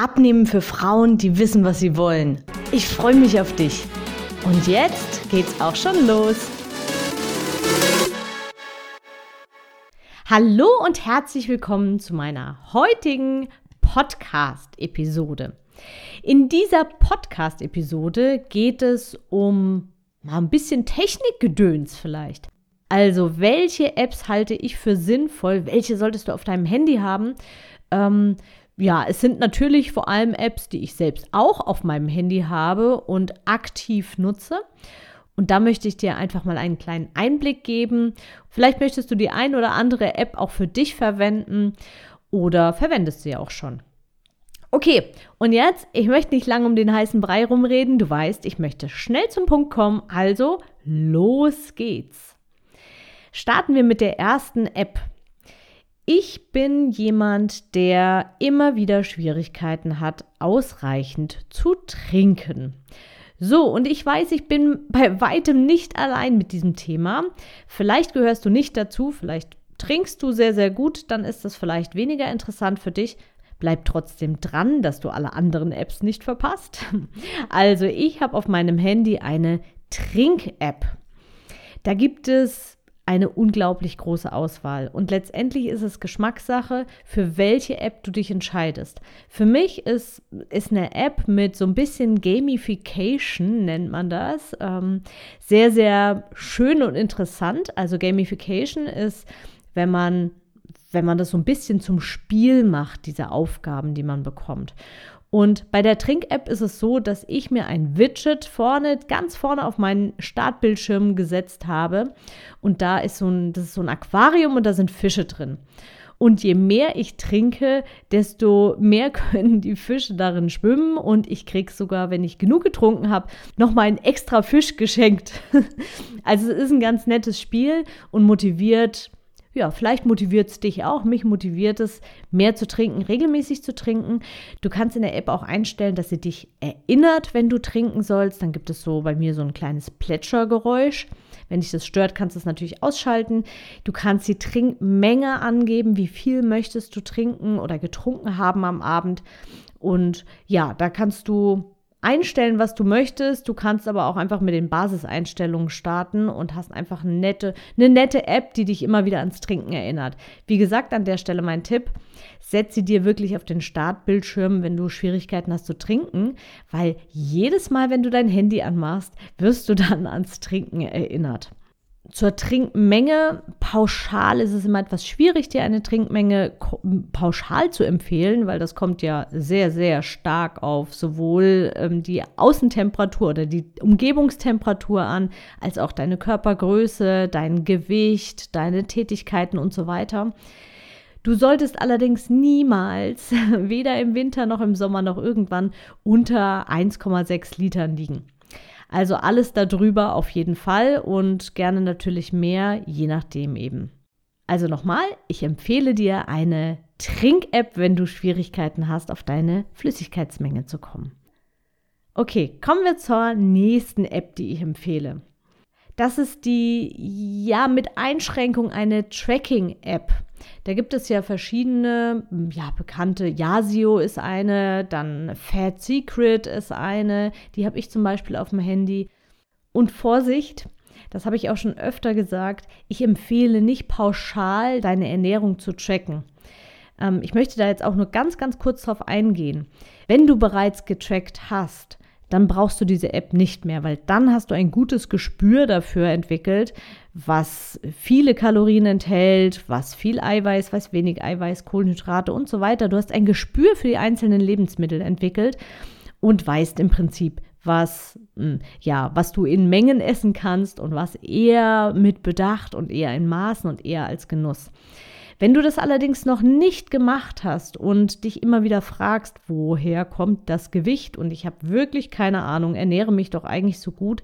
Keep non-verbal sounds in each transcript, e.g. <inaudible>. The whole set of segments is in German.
Abnehmen für Frauen, die wissen, was sie wollen. Ich freue mich auf dich. Und jetzt geht's auch schon los. Hallo und herzlich willkommen zu meiner heutigen Podcast-Episode. In dieser Podcast-Episode geht es um mal ein bisschen Technikgedöns vielleicht. Also, welche Apps halte ich für sinnvoll? Welche solltest du auf deinem Handy haben? Ähm, ja, es sind natürlich vor allem Apps, die ich selbst auch auf meinem Handy habe und aktiv nutze. Und da möchte ich dir einfach mal einen kleinen Einblick geben. Vielleicht möchtest du die ein oder andere App auch für dich verwenden oder verwendest sie auch schon. Okay, und jetzt, ich möchte nicht lange um den heißen Brei rumreden. Du weißt, ich möchte schnell zum Punkt kommen. Also, los geht's. Starten wir mit der ersten App. Ich bin jemand, der immer wieder Schwierigkeiten hat, ausreichend zu trinken. So, und ich weiß, ich bin bei weitem nicht allein mit diesem Thema. Vielleicht gehörst du nicht dazu, vielleicht trinkst du sehr, sehr gut, dann ist das vielleicht weniger interessant für dich. Bleib trotzdem dran, dass du alle anderen Apps nicht verpasst. <laughs> Also, ich habe auf meinem Handy eine Trink-App. Da gibt es eine unglaublich große Auswahl. Und letztendlich ist es Geschmackssache, für welche App du dich entscheidest. Für mich ist, ist eine App mit so ein bisschen Gamification, nennt man das, ähm, sehr, sehr schön und interessant. Also Gamification ist, wenn man wenn man das so ein bisschen zum Spiel macht, diese Aufgaben, die man bekommt. Und bei der Trink-App ist es so, dass ich mir ein Widget vorne, ganz vorne auf meinen Startbildschirm gesetzt habe. Und da ist so ein, das ist so ein Aquarium und da sind Fische drin. Und je mehr ich trinke, desto mehr <laughs> können die Fische darin schwimmen. Und ich kriege sogar, wenn ich genug getrunken habe, nochmal einen extra Fisch geschenkt. <laughs> also es ist ein ganz nettes Spiel und motiviert ja, vielleicht motiviert es dich auch. Mich motiviert es, mehr zu trinken, regelmäßig zu trinken. Du kannst in der App auch einstellen, dass sie dich erinnert, wenn du trinken sollst. Dann gibt es so bei mir so ein kleines Plätschergeräusch. Wenn dich das stört, kannst du es natürlich ausschalten. Du kannst die Trinkmenge angeben, wie viel möchtest du trinken oder getrunken haben am Abend. Und ja, da kannst du einstellen, was du möchtest. Du kannst aber auch einfach mit den Basiseinstellungen starten und hast einfach eine nette, eine nette App, die dich immer wieder ans Trinken erinnert. Wie gesagt, an der Stelle mein Tipp, setz sie dir wirklich auf den Startbildschirm, wenn du Schwierigkeiten hast zu trinken, weil jedes Mal, wenn du dein Handy anmachst, wirst du dann ans Trinken erinnert. Zur Trinkmenge pauschal ist es immer etwas schwierig, dir eine Trinkmenge pauschal zu empfehlen, weil das kommt ja sehr, sehr stark auf sowohl ähm, die Außentemperatur oder die Umgebungstemperatur an, als auch deine Körpergröße, dein Gewicht, deine Tätigkeiten und so weiter. Du solltest allerdings niemals, <laughs> weder im Winter noch im Sommer noch irgendwann, unter 1,6 Litern liegen. Also alles darüber auf jeden Fall und gerne natürlich mehr, je nachdem eben. Also nochmal, ich empfehle dir eine Trink-App, wenn du Schwierigkeiten hast, auf deine Flüssigkeitsmenge zu kommen. Okay, kommen wir zur nächsten App, die ich empfehle. Das ist die, ja, mit Einschränkung eine Tracking-App. Da gibt es ja verschiedene, ja, bekannte. Yasio ist eine, dann Fat Secret ist eine. Die habe ich zum Beispiel auf dem Handy. Und Vorsicht, das habe ich auch schon öfter gesagt, ich empfehle nicht pauschal deine Ernährung zu tracken. Ähm, ich möchte da jetzt auch nur ganz, ganz kurz drauf eingehen. Wenn du bereits getrackt hast, dann brauchst du diese App nicht mehr, weil dann hast du ein gutes Gespür dafür entwickelt, was viele Kalorien enthält, was viel Eiweiß, was wenig Eiweiß, Kohlenhydrate und so weiter. Du hast ein Gespür für die einzelnen Lebensmittel entwickelt und weißt im Prinzip, was, hm, ja, was du in Mengen essen kannst und was eher mit Bedacht und eher in Maßen und eher als Genuss. Wenn du das allerdings noch nicht gemacht hast und dich immer wieder fragst, woher kommt das Gewicht und ich habe wirklich keine Ahnung, ernähre mich doch eigentlich so gut,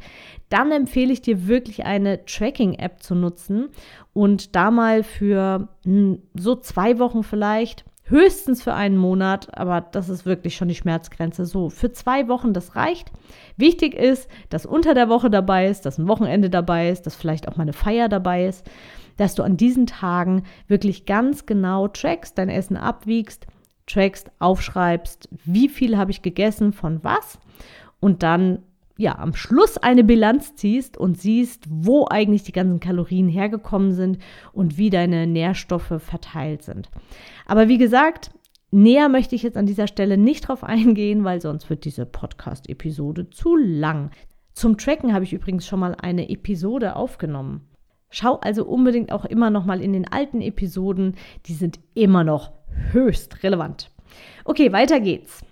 dann empfehle ich dir wirklich eine Tracking-App zu nutzen und da mal für hm, so zwei Wochen vielleicht höchstens für einen Monat, aber das ist wirklich schon die Schmerzgrenze. So, für zwei Wochen, das reicht. Wichtig ist, dass unter der Woche dabei ist, dass ein Wochenende dabei ist, dass vielleicht auch mal eine Feier dabei ist, dass du an diesen Tagen wirklich ganz genau trackst, dein Essen abwiegst, trackst, aufschreibst, wie viel habe ich gegessen, von was und dann ja, am Schluss eine Bilanz ziehst und siehst, wo eigentlich die ganzen Kalorien hergekommen sind und wie deine Nährstoffe verteilt sind. Aber wie gesagt, näher möchte ich jetzt an dieser Stelle nicht drauf eingehen, weil sonst wird diese Podcast-Episode zu lang. Zum Tracken habe ich übrigens schon mal eine Episode aufgenommen. Schau also unbedingt auch immer noch mal in den alten Episoden, die sind immer noch höchst relevant. Okay, weiter geht's.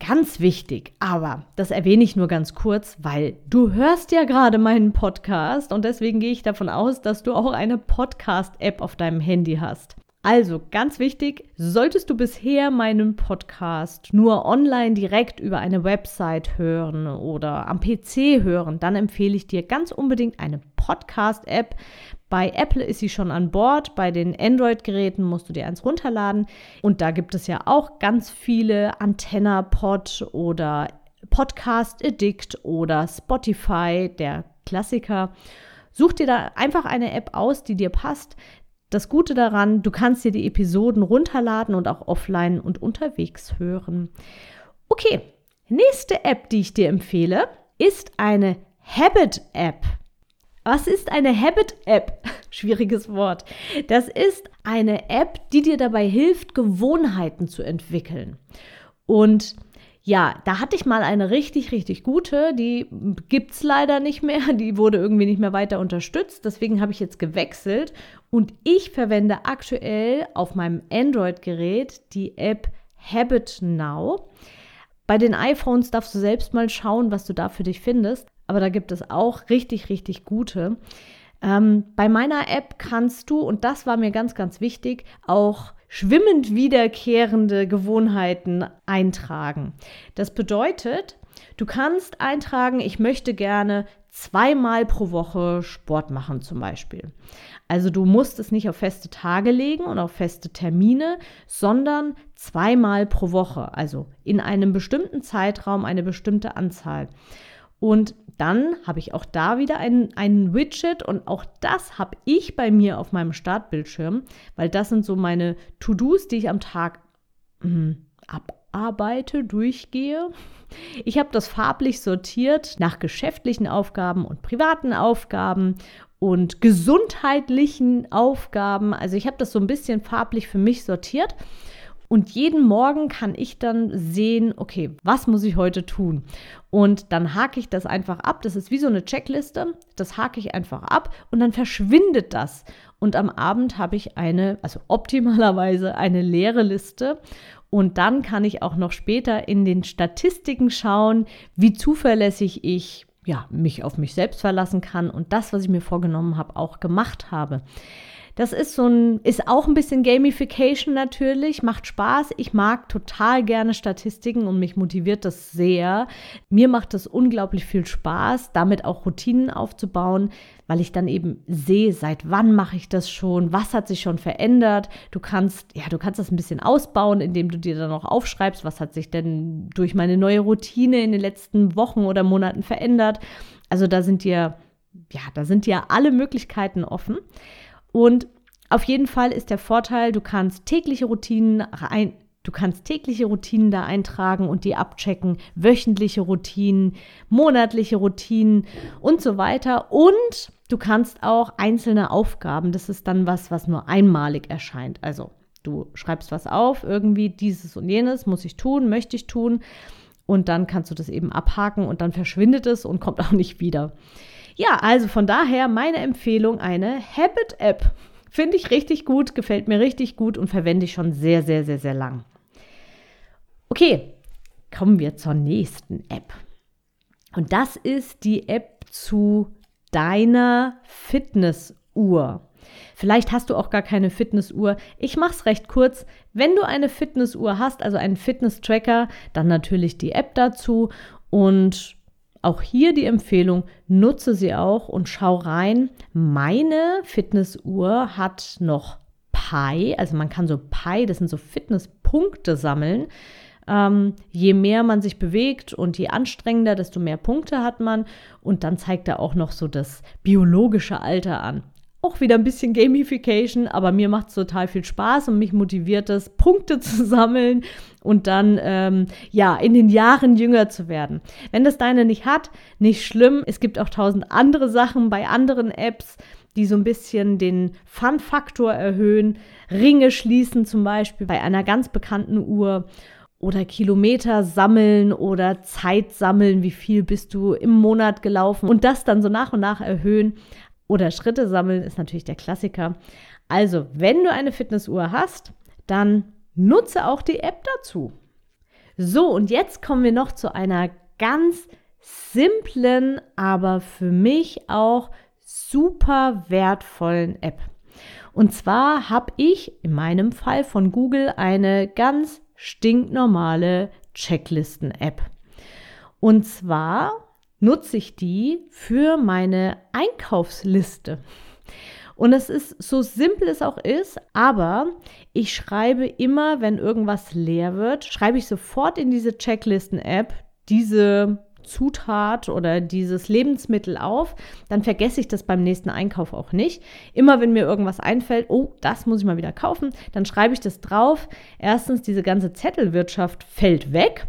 Ganz wichtig, aber das erwähne ich nur ganz kurz, weil du hörst ja gerade meinen Podcast und deswegen gehe ich davon aus, dass du auch eine Podcast-App auf deinem Handy hast. Also ganz wichtig, solltest du bisher meinen Podcast nur online direkt über eine Website hören oder am PC hören, dann empfehle ich dir ganz unbedingt eine Podcast-App. Bei Apple ist sie schon an Bord, bei den Android-Geräten musst du dir eins runterladen und da gibt es ja auch ganz viele Antenna-Pod oder Podcast Addict oder Spotify, der Klassiker. Such dir da einfach eine App aus, die dir passt. Das Gute daran, du kannst dir die Episoden runterladen und auch offline und unterwegs hören. Okay, nächste App, die ich dir empfehle, ist eine Habit-App. Was ist eine Habit-App? <laughs> Schwieriges Wort. Das ist eine App, die dir dabei hilft, Gewohnheiten zu entwickeln. Und ja, da hatte ich mal eine richtig, richtig gute. Die gibt es leider nicht mehr. <laughs> Die wurde irgendwie nicht mehr weiter unterstützt. Deswegen habe ich jetzt gewechselt. Und ich verwende aktuell auf meinem Android-Gerät die App Habit Now. Bei den iPhones darfst du selbst mal schauen, was du da für dich findest. Aber da gibt es auch richtig, richtig gute. Ähm, bei meiner App kannst du, und das war mir ganz, ganz wichtig, auch schwimmend wiederkehrende Gewohnheiten eintragen. Das bedeutet, du kannst eintragen, ich möchte gerne zweimal pro Woche Sport machen zum Beispiel. Also du musst es nicht auf feste Tage legen und auf feste Termine, sondern zweimal pro Woche, also in einem bestimmten Zeitraum eine bestimmte Anzahl. Und dann habe ich auch da wieder ein, Widget und auch das habe ich bei mir auf meinem Startbildschirm, weil das sind so meine To-Dos, die ich am Tag mh, abarbeite, durchgehe. Ich habe das farblich sortiert nach geschäftlichen Aufgaben und privaten Aufgaben und gesundheitlichen Aufgaben. Also ich habe das so ein bisschen farblich für mich sortiert und jeden Morgen kann ich dann sehen, okay, was muss ich heute tun? Und dann hake ich das einfach ab. Das ist wie so eine Checkliste. Das hake ich einfach ab und dann verschwindet das. Und am Abend habe ich eine, also optimalerweise eine leere Liste. Und dann kann ich auch noch später in den Statistiken schauen, wie zuverlässig ich ja, mich auf mich selbst verlassen kann und das, was ich mir vorgenommen habe, auch gemacht habe. Das ist so ein, ist auch ein bisschen Gamification natürlich, macht Spaß. Ich mag total gerne Statistiken und mich motiviert das sehr. Mir macht es unglaublich viel Spaß, damit auch Routinen aufzubauen, weil ich dann eben sehe, seit wann mache ich das schon, was hat sich schon verändert. Du kannst, ja, du kannst das ein bisschen ausbauen, indem du dir dann auch aufschreibst, was hat sich denn durch meine neue Routine in den letzten Wochen oder Monaten verändert. Also da sind dir, ja, da sind dir alle Möglichkeiten offen. Und auf jeden Fall ist der Vorteil, du kannst tägliche Routinen rein, Du kannst tägliche Routinen da eintragen und die abchecken, wöchentliche Routinen, monatliche Routinen und so weiter. Und du kannst auch einzelne Aufgaben, das ist dann was, was nur einmalig erscheint. Also du schreibst was auf, irgendwie dieses und jenes muss ich tun, möchte ich tun. Und dann kannst du das eben abhaken und dann verschwindet es und kommt <laughs> auch nicht wieder. Ja, also von daher meine Empfehlung, eine Habit-App. Finde ich richtig gut, gefällt mir richtig gut und verwende ich schon sehr, sehr, sehr, sehr lang. Okay, kommen wir zur nächsten App. Und das ist die App zu deiner Fitnessuhr. Vielleicht hast du auch gar keine Fitnessuhr. Ich mache es recht kurz. Wenn du eine Fitnessuhr hast, also einen Fitness-Tracker, dann natürlich die App dazu und auch hier die Empfehlung, nutze sie auch und schau rein. Meine Fitnessuhr hat noch Pi, also man kann so Pi, das sind so Fitnesspunkte sammeln. Ähm, je mehr man sich bewegt und je anstrengender, desto mehr Punkte hat man. Und dann zeigt er auch noch so das biologische Alter an. Auch wieder ein bisschen Gamification, aber mir macht es total viel Spaß und mich motiviert es, Punkte <laughs> zu sammeln und dann ähm, ja in den Jahren jünger zu werden. Wenn das deine nicht hat, nicht schlimm. Es gibt auch tausend andere Sachen bei anderen Apps, die so ein bisschen den Fun-Faktor erhöhen. Ringe schließen zum Beispiel bei einer ganz bekannten Uhr oder Kilometer sammeln oder Zeit sammeln, wie viel bist du im Monat gelaufen und das dann so nach und nach erhöhen. Oder Schritte sammeln ist natürlich der Klassiker. Also, wenn du eine Fitnessuhr hast, dann nutze auch die App dazu. So, und jetzt kommen wir noch zu einer ganz simplen, aber für mich auch super wertvollen App. Und zwar habe ich in meinem Fall von Google eine ganz stinknormale Checklisten-App. Und zwar nutze ich die für meine Einkaufsliste. Und es ist so simpel es auch ist, aber ich schreibe immer, wenn irgendwas leer wird, schreibe ich sofort in diese Checklisten-App diese Zutat oder dieses Lebensmittel auf, dann vergesse ich das beim nächsten Einkauf auch nicht. Immer wenn mir irgendwas einfällt, oh, das muss ich mal wieder kaufen, dann schreibe ich das drauf. Erstens, diese ganze Zettelwirtschaft fällt weg.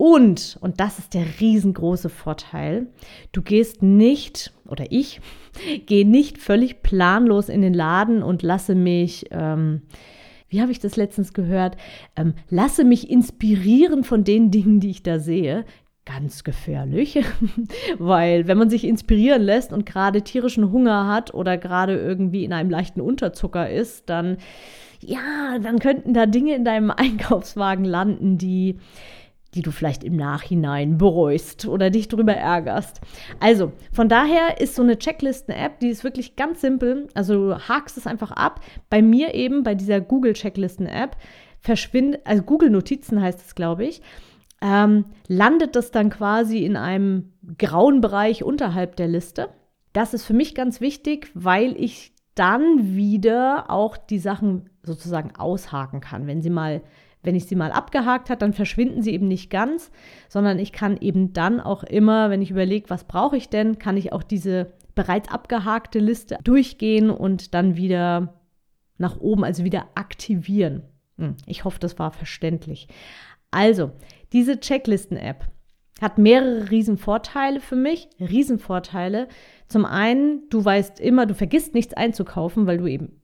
Und, und das ist der riesengroße Vorteil, du gehst nicht, oder ich, <laughs> gehe nicht völlig planlos in den Laden und lasse mich, ähm, wie habe ich das letztens gehört, ähm, lasse mich inspirieren von den Dingen, die ich da sehe. Ganz gefährlich, <laughs> weil wenn man sich inspirieren lässt und gerade tierischen Hunger hat oder gerade irgendwie in einem leichten Unterzucker ist, dann ja, dann könnten da Dinge in deinem <laughs> Einkaufswagen landen, die die du vielleicht im Nachhinein bereust oder dich darüber ärgerst. Also, von daher ist so eine Checklisten-App, die ist wirklich ganz simpel. Also, du hakst es einfach ab. Bei mir eben, bei dieser Google-Checklisten-App, verschwindet, also Google-Notizen heißt es, glaube ich, ähm, landet das dann quasi in einem grauen Bereich unterhalb der Liste. Das ist für mich ganz wichtig, weil ich dann wieder auch die Sachen sozusagen aushaken kann. Wenn sie mal, wenn ich sie mal abgehakt habe, dann verschwinden sie eben nicht ganz, sondern ich kann eben dann auch immer, wenn ich überlege, was brauche ich denn, kann ich auch diese bereits abgehakte Liste durchgehen und dann wieder nach oben, also wieder aktivieren. Hm, ich hoffe, das war verständlich. Also, diese Checklisten-App hat mehrere Riesenvorteile für mich. Riesenvorteile. Zum einen, du weißt immer, du vergisst nichts einzukaufen, weil du eben,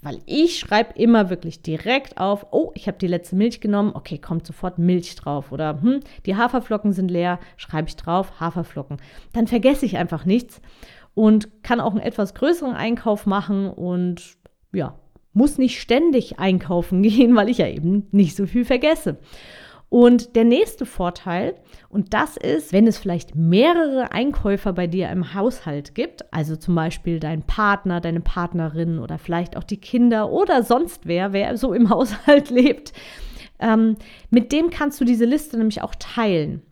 weil ich schreibe immer wirklich direkt auf, oh, ich habe die letzte Milch genommen, okay, kommt sofort Milch drauf. Oder hm, die Haferflocken sind leer, schreibe ich drauf, Haferflocken. Dann vergesse ich einfach nichts und kann auch einen etwas größeren Einkauf machen und ja, muss nicht ständig einkaufen <laughs> gehen, weil ich ja eben nicht so viel vergesse. Und der nächste Vorteil, und das ist, wenn es vielleicht mehrere Einkäufer bei dir im Haushalt gibt, also zum Beispiel dein Partner, deine Partnerin oder vielleicht auch die Kinder oder sonst wer, wer so im <laughs> Haushalt lebt, ähm, mit dem kannst du diese Liste nämlich auch teilen.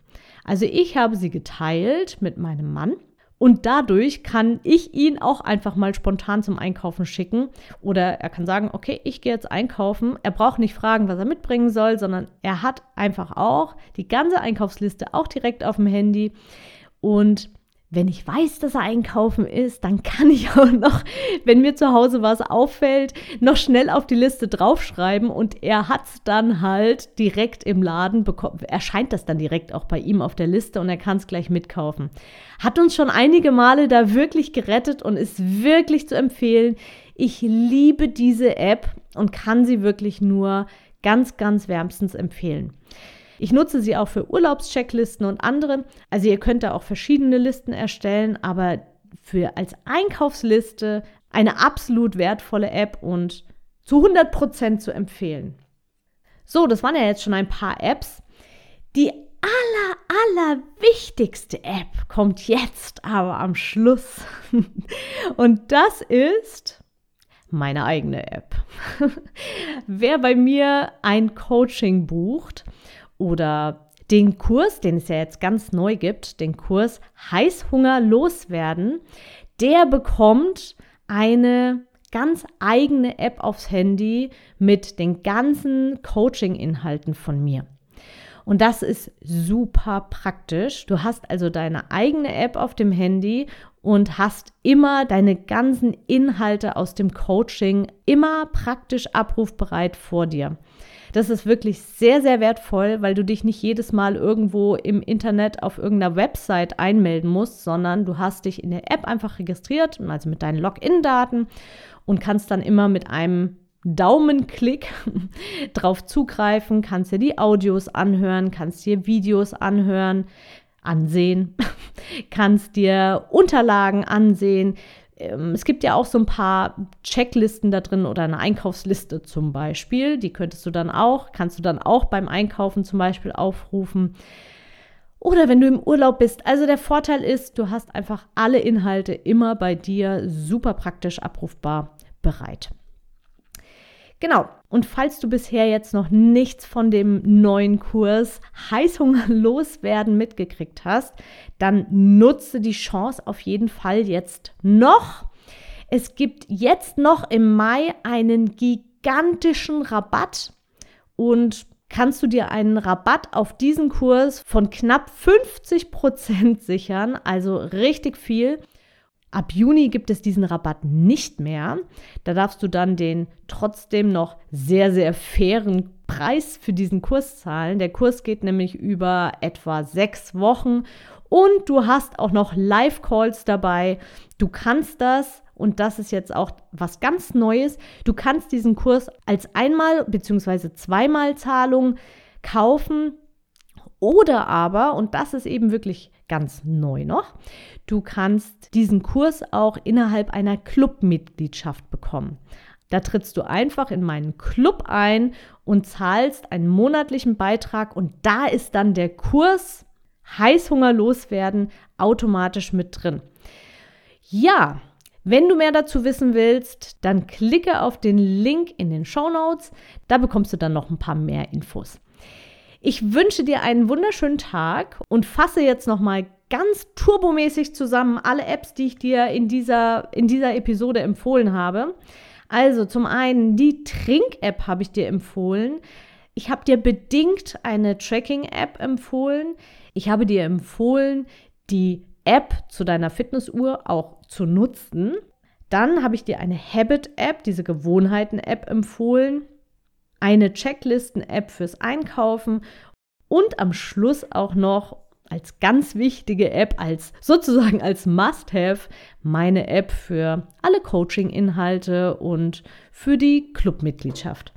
Also ich habe sie geteilt mit meinem Mann und dadurch kann ich ihn auch einfach mal spontan zum Einkaufen schicken. Oder er kann sagen, okay, ich gehe jetzt einkaufen. Er braucht nicht fragen, was er mitbringen soll, sondern er hat einfach auch die ganze Einkaufsliste auch direkt auf dem Handy. Und wenn ich weiß, dass er einkaufen ist, dann kann ich auch noch, wenn mir zu Hause was auffällt, noch schnell auf die Liste draufschreiben und er hat es dann halt direkt im Laden bekommen, erscheint das dann direkt auch bei ihm auf der Liste und er kann es gleich mitkaufen. Hat uns schon einige Male da wirklich gerettet und ist wirklich zu empfehlen. Ich liebe diese App und kann sie wirklich nur ganz, ganz wärmstens empfehlen. Ich nutze sie auch für Urlaubschecklisten und andere. Also ihr könnt da auch verschiedene Listen erstellen, aber für als Einkaufsliste eine absolut wertvolle App und zu 100% zu empfehlen. So, das waren ja jetzt schon ein paar Apps. Die aller, aller wichtigste App kommt jetzt aber am Schluss. <laughs> Und das ist meine eigene App. <laughs> Wer bei mir ein Coaching bucht oder den Kurs, den es ja jetzt ganz neu gibt, den Kurs Heißhunger loswerden, der bekommt eine ganz eigene App aufs Handy mit den ganzen Coaching-Inhalten von mir. Und das ist super praktisch. Du hast also deine eigene App auf dem Handy und hast immer deine ganzen Inhalte aus dem Coaching immer praktisch abrufbereit vor dir. Das ist wirklich sehr, sehr wertvoll, weil du dich nicht jedes Mal irgendwo im Internet auf irgendeiner Website einmelden musst, sondern du hast dich in der App einfach registriert, also mit deinen Login-Daten und kannst dann immer mit einem Daumenklick <laughs> drauf zugreifen, kannst dir die Audios anhören, kannst dir Videos anhören, ansehen, <laughs> kannst dir Unterlagen ansehen. Ähm, es gibt ja auch so ein paar Checklisten da drin oder eine Einkaufsliste zum Beispiel. Die könntest du dann auch, kannst du dann auch beim Einkaufen zum Beispiel aufrufen. Oder wenn du im Urlaub bist. Also der Vorteil ist, du hast einfach alle Inhalte immer bei dir super praktisch abrufbar bereit. Genau. Und falls du bisher jetzt noch nichts von dem neuen Kurs Heißhunger loswerden mitgekriegt hast, dann nutze die Chance auf jeden Fall jetzt noch. Es gibt jetzt noch im Mai einen gigantischen Rabatt und kannst du dir einen Rabatt auf diesen Kurs von knapp 50 Prozent sichern, also richtig viel. Ab Juni gibt es diesen Rabatt nicht mehr. Da darfst du dann den trotzdem noch sehr, sehr fairen Preis für diesen Kurs zahlen. Der Kurs geht nämlich über etwa sechs Wochen und du hast auch noch Live-Calls dabei. Du kannst das, und das ist jetzt auch was ganz Neues, du kannst diesen Kurs als einmal bzw. zweimal Zahlung kaufen oder aber, und das ist eben wirklich ganz neu noch, du kannst diesen Kurs auch innerhalb einer Clubmitgliedschaft bekommen. Da trittst du einfach in meinen Club ein und zahlst einen monatlichen Beitrag und da ist dann der Kurs Heißhunger loswerden automatisch mit drin. Ja, wenn du mehr dazu wissen willst, dann klicke auf den Link in den Show Notes. Da bekommst du dann noch ein paar mehr Infos. Ich wünsche dir einen wunderschönen Tag und fasse jetzt noch mal ganz turbomäßig zusammen alle Apps, die ich dir in dieser, in dieser Episode empfohlen habe. Also zum einen die Trink-App habe ich dir empfohlen. Ich habe dir bedingt eine Tracking-App empfohlen. Ich habe dir empfohlen, die App zu deiner Fitnessuhr auch zu nutzen. Dann habe ich dir eine Habit-App, diese Gewohnheiten-App empfohlen eine Checklisten-App fürs Einkaufen und am Schluss auch noch als ganz wichtige App, als <laughs> sozusagen als Must-Have, meine App für alle Coaching-Inhalte und für die Clubmitgliedschaft.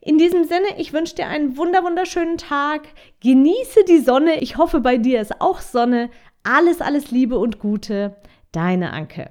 In diesem Sinne, ich wünsche dir einen wunder wunderschönen Tag. Genieße die Sonne. Ich hoffe, bei dir ist auch Sonne. Alles, alles Liebe und Gute. Deine Anke.